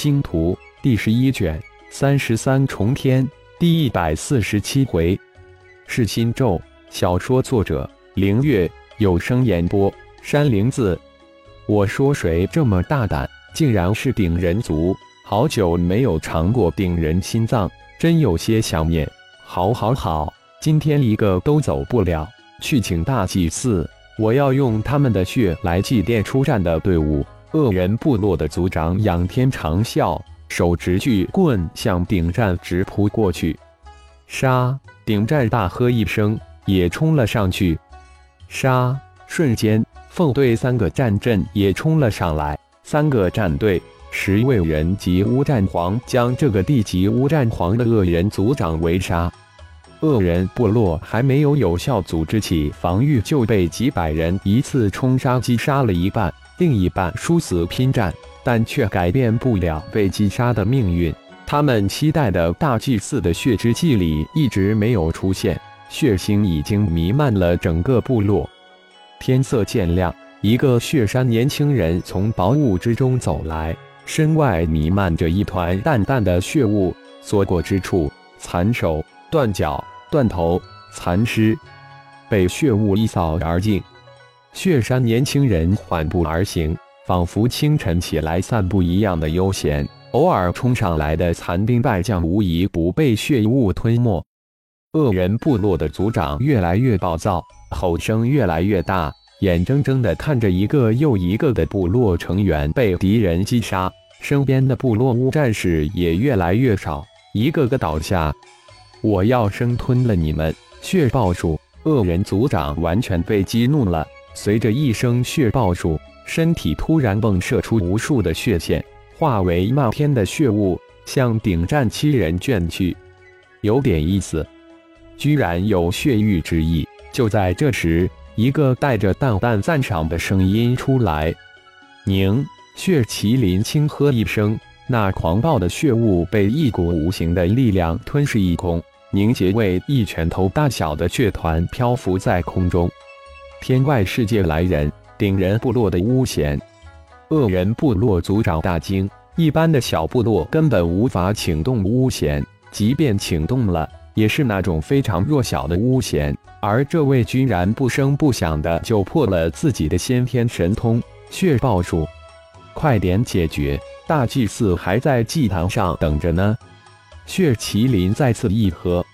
星图第十一卷三十三重天第一百四十七回，是心咒。小说作者：凌月，有声演播：山灵子。我说谁这么大胆，竟然是顶人族？好久没有尝过顶人心脏，真有些想念。好，好，好，今天一个都走不了，去请大祭司。我要用他们的血来祭奠出战的队伍。恶人部落的族长仰天长啸，手执巨棍向顶战直扑过去。杀！顶战大喝一声，也冲了上去。杀！瞬间，凤队三个战阵也冲了上来。三个战队，十位人级乌战皇将这个地级乌战皇的恶人族长围杀。恶人部落还没有有效组织起防御，就被几百人一次冲杀击杀了一半。另一半殊死拼战，但却改变不了被击杀的命运。他们期待的大祭司的血之祭礼一直没有出现，血腥已经弥漫了整个部落。天色渐亮，一个血山年轻人从薄雾之中走来，身外弥漫着一团淡淡的血雾，所过之处，残手断脚、断头、残尸被血雾一扫而尽。雪山年轻人缓步而行，仿佛清晨起来散步一样的悠闲。偶尔冲上来的残兵败将，无一不被血雾吞没。恶人部落的族长越来越暴躁，吼声越来越大，眼睁睁地看着一个又一个的部落成员被敌人击杀，身边的部落乌战士也越来越少，一个个倒下。我要生吞了你们！血豹术，恶人族长完全被激怒了。随着一声血爆术，身体突然迸射出无数的血线，化为漫天的血雾，向顶战七人卷去。有点意思，居然有血域之意。就在这时，一个带着淡淡赞赏的声音出来：“宁！”血麒麟轻喝一声，那狂暴的血雾被一股无形的力量吞噬一空，凝结为一拳头大小的血团，漂浮在空中。天外世界来人，顶人部落的巫贤，恶人部落族长大惊。一般的小部落根本无法请动巫贤，即便请动了，也是那种非常弱小的巫贤。而这位居然不声不响的就破了自己的先天神通血爆术，快点解决！大祭司还在祭坛上等着呢。血麒麟再次一喝，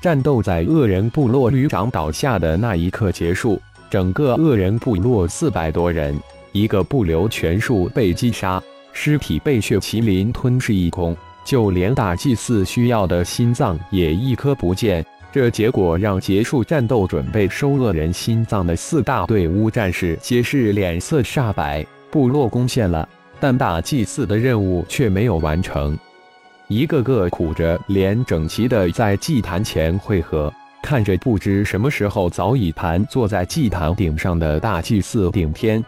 战斗在恶人部落旅长倒下的那一刻结束。整个恶人部落四百多人，一个不留全数被击杀，尸体被血麒麟吞噬一空，就连大祭司需要的心脏也一颗不见。这结果让结束战斗、准备收恶人心脏的四大队伍战士皆是脸色煞白。部落攻陷了，但大祭司的任务却没有完成，一个个苦着脸，整齐的在祭坛前汇合。看着不知什么时候早已盘坐在祭坛顶上的大祭司顶天，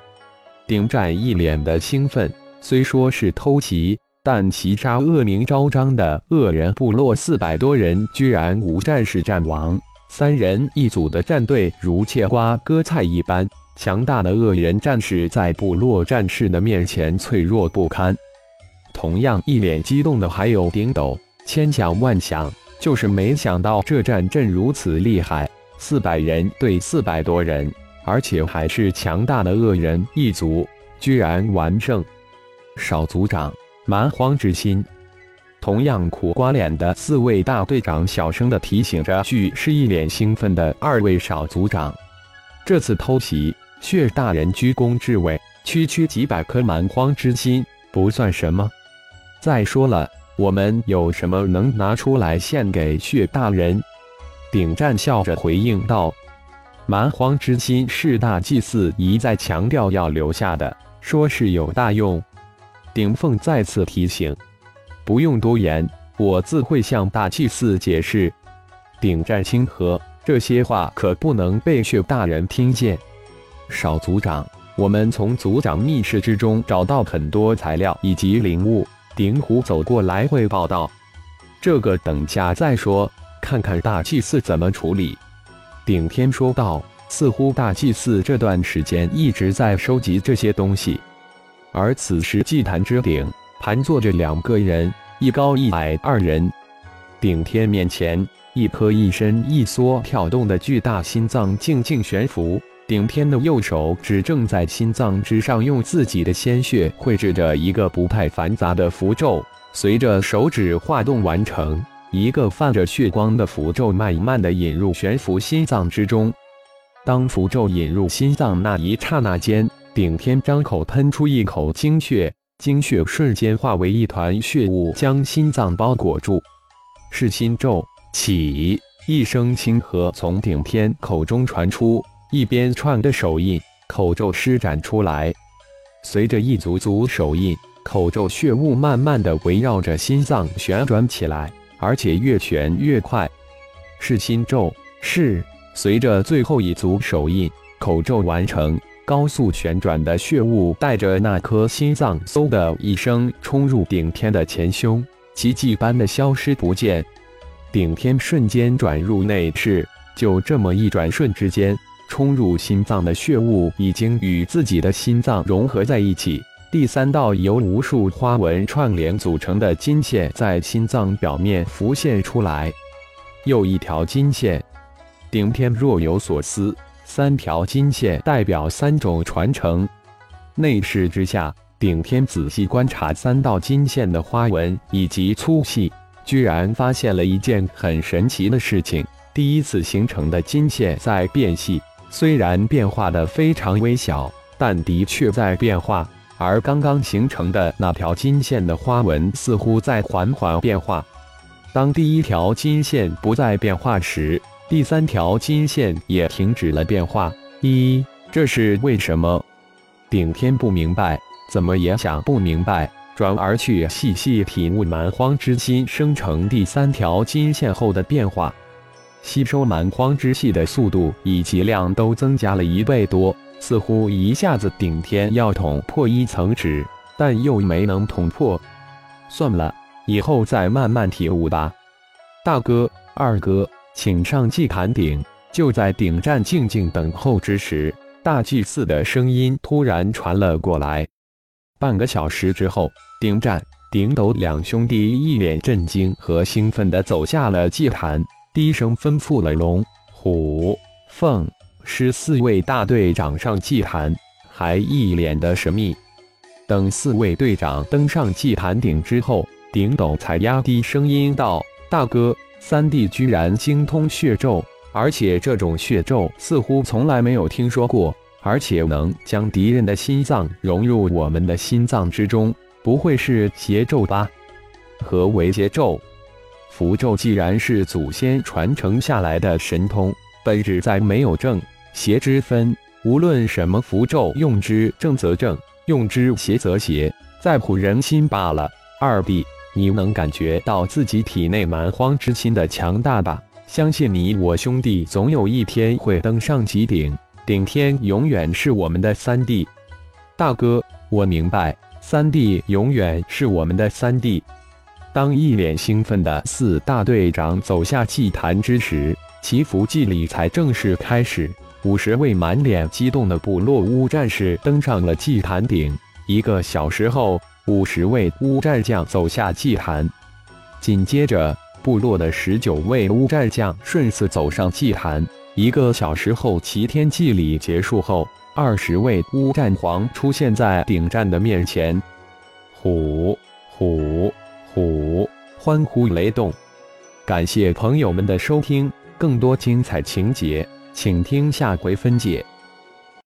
顶战一脸的兴奋。虽说是偷袭，但齐杀恶名昭彰的恶人部落四百多人，居然无战士战亡。三人一组的战队如切瓜割菜一般，强大的恶人战士在部落战士的面前脆弱不堪。同样一脸激动的还有顶斗，千想万想。就是没想到这战阵如此厉害，四百人对四百多人，而且还是强大的恶人一族，居然完胜。少族长，蛮荒之心。同样苦瓜脸的四位大队长小声的提醒着，俱是一脸兴奋的二位少族长。这次偷袭，血大人居功至伟，区区几百颗蛮荒之心不算什么。再说了。我们有什么能拿出来献给血大人？顶战笑着回应道：“蛮荒之心是大祭司一再强调要留下的，说是有大用。”顶凤再次提醒：“不用多言，我自会向大祭司解释。”顶战轻喝：“这些话可不能被血大人听见。”少族长，我们从族长密室之中找到很多材料以及灵物。鼎虎走过来汇报道：“这个等下再说，看看大祭司怎么处理。”顶天说道：“似乎大祭司这段时间一直在收集这些东西，而此时祭坛之顶盘坐着两个人，一高一矮二人。顶天面前，一颗一伸一缩跳动的巨大心脏静静悬浮。顶天的右手指正在心脏之上，用自己的鲜血绘制着一个不太繁杂的符咒。随着手指画动完成，一个泛着血光的符咒慢慢的引入悬浮心脏之中。当符咒引入心脏那一刹那间，顶天张口喷出一口精血，精血瞬间化为一团血雾，将心脏包裹住。是心咒起，一声轻喝从顶天口中传出，一边串的手印，口咒施展出来。随着一组组手印，口咒血雾慢慢的围绕着心脏旋转起来，而且越旋越快。是心咒是。随着最后一组手印，口咒完成，高速旋转的血雾带着那颗心脏，嗖的一声冲入顶天的前胸。奇迹般的消失不见，顶天瞬间转入内室，就这么一转瞬之间，冲入心脏的血雾已经与自己的心脏融合在一起。第三道由无数花纹串联组成的金线在心脏表面浮现出来，又一条金线。顶天若有所思，三条金线代表三种传承。内视之下。顶天仔细观察三道金线的花纹以及粗细，居然发现了一件很神奇的事情：第一次形成的金线在变细，虽然变化的非常微小，但的确在变化。而刚刚形成的那条金线的花纹似乎在缓缓变化。当第一条金线不再变化时，第三条金线也停止了变化。一，这是为什么？顶天不明白。怎么也想不明白，转而去细细体悟蛮荒之心生成第三条金线后的变化，吸收蛮荒之气的速度以及量都增加了一倍多，似乎一下子顶天要捅破一层纸，但又没能捅破。算了，以后再慢慢体悟吧。大哥、二哥，请上祭坛顶。就在顶站静静等候之时，大祭司的声音突然传了过来。半个小时之后，顶战、顶斗两兄弟一脸震惊和兴奋地走下了祭坛，低声吩咐了龙、虎、凤、狮四位大队长上祭坛，还一脸的神秘。等四位队长登上祭坛顶之后，顶斗才压低声音道：“大哥，三弟居然精通血咒，而且这种血咒似乎从来没有听说过。”而且能将敌人的心脏融入我们的心脏之中，不会是邪咒吧？何为邪咒？符咒既然是祖先传承下来的神通，本质在没有正邪之分。无论什么符咒，用之正则正，用之邪则邪，在乎人心罢了。二弟，你能感觉到自己体内蛮荒之心的强大吧？相信你我兄弟总有一天会登上极顶。顶天永远是我们的三弟，大哥，我明白，三弟永远是我们的三弟。当一脸兴奋的四大队长走下祭坛之时，祈福祭礼才正式开始。五十位满脸激动的部落乌战士登上了祭坛顶。一个小时后，五十位乌战将走下祭坛，紧接着，部落的十九位乌战将顺次走上祭坛。一个小时后，齐天祭礼结束后，二十位乌战皇出现在顶战的面前。虎虎虎！欢呼雷动。感谢朋友们的收听，更多精彩情节，请听下回分解。